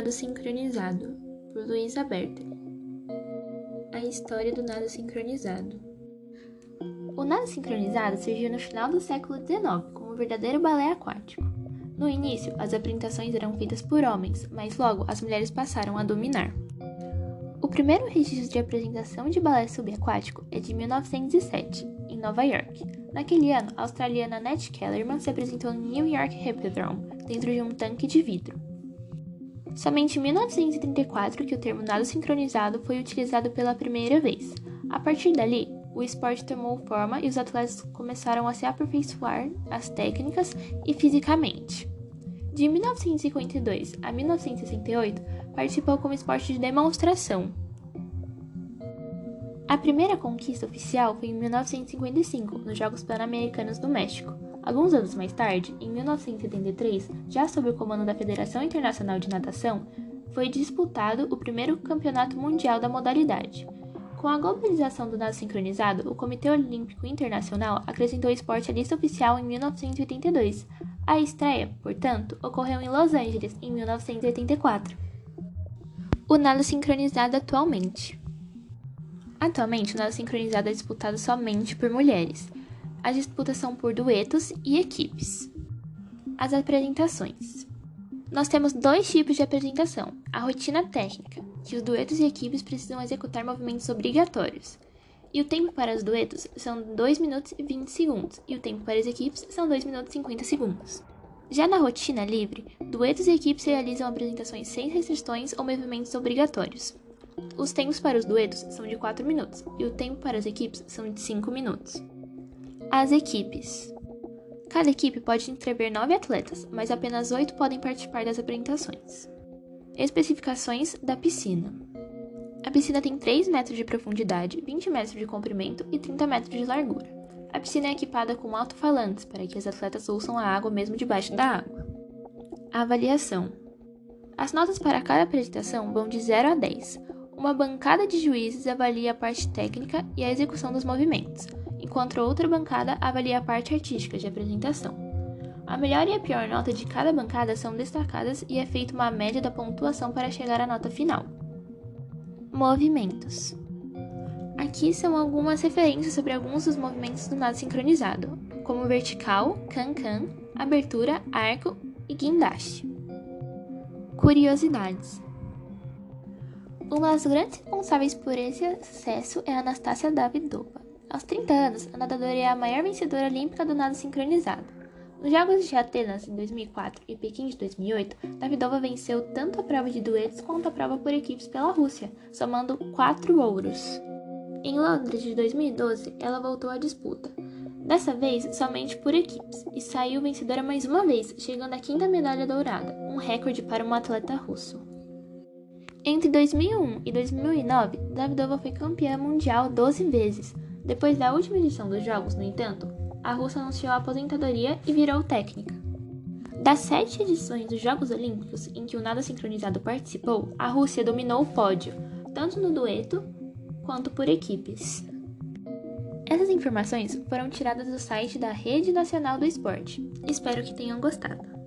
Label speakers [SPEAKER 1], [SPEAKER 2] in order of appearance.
[SPEAKER 1] Nado sincronizado, por Luísa Berta. A história do nado sincronizado. O nado sincronizado surgiu no final do século XIX como um verdadeiro balé aquático. No início, as apresentações eram feitas por homens, mas logo as mulheres passaram a dominar. O primeiro registro de apresentação de balé subaquático é de 1907, em Nova York. Naquele ano, a australiana Nat Kellerman se apresentou no New York Hippodrome, dentro de um tanque de vidro. Somente em 1934 que o termo nado sincronizado foi utilizado pela primeira vez. A partir dali, o esporte tomou forma e os atletas começaram a se aperfeiçoar as técnicas e fisicamente. De 1952 a 1968, participou como esporte de demonstração. A primeira conquista oficial foi em 1955, nos Jogos Pan-Americanos do México. Alguns anos mais tarde, em 1973, já sob o comando da Federação Internacional de Natação, foi disputado o primeiro campeonato mundial da modalidade. Com a globalização do nado sincronizado, o Comitê Olímpico Internacional acrescentou o esporte à lista oficial em 1982. A estreia, portanto, ocorreu em Los Angeles em 1984. O nado sincronizado atualmente. Atualmente, o nado sincronizado é disputado somente por mulheres. As disputas são por duetos e equipes. As apresentações. Nós temos dois tipos de apresentação: a rotina técnica, que os duetos e equipes precisam executar movimentos obrigatórios. E o tempo para os duetos são 2 minutos e 20 segundos, e o tempo para as equipes são 2 minutos e 50 segundos. Já na rotina livre, duetos e equipes realizam apresentações sem restrições ou movimentos obrigatórios. Os tempos para os duetos são de 4 minutos e o tempo para as equipes são de 5 minutos. As equipes. Cada equipe pode inscrever nove atletas, mas apenas oito podem participar das apresentações. Especificações da piscina. A piscina tem 3 metros de profundidade, 20 metros de comprimento e 30 metros de largura. A piscina é equipada com alto-falantes para que as atletas ouçam a água mesmo debaixo da água. Avaliação. As notas para cada apresentação vão de 0 a 10. Uma bancada de juízes avalia a parte técnica e a execução dos movimentos enquanto outra bancada avalia a parte artística de apresentação. A melhor e a pior nota de cada bancada são destacadas e é feita uma média da pontuação para chegar à nota final. Movimentos. Aqui são algumas referências sobre alguns dos movimentos do nado sincronizado, como vertical, can-can, abertura, arco e guindaste. Curiosidades. Uma das grandes responsáveis por esse sucesso é Anastácia Davidova. Aos 30 anos, a nadadora é a maior vencedora olímpica do nado sincronizado. Nos Jogos de Atenas em 2004 e Pequim de 2008, Davidova venceu tanto a prova de duetos quanto a prova por equipes pela Rússia, somando quatro ouros. Em Londres de 2012, ela voltou à disputa, dessa vez somente por equipes, e saiu vencedora mais uma vez, chegando à quinta medalha dourada, um recorde para um atleta russo. Entre 2001 e 2009, Davidova foi campeã mundial 12 vezes, depois da última edição dos Jogos, no entanto, a Rússia anunciou a aposentadoria e virou técnica. Das sete edições dos Jogos Olímpicos em que o nado sincronizado participou, a Rússia dominou o pódio, tanto no dueto quanto por equipes. Essas informações foram tiradas do site da Rede Nacional do Esporte. Espero que tenham gostado.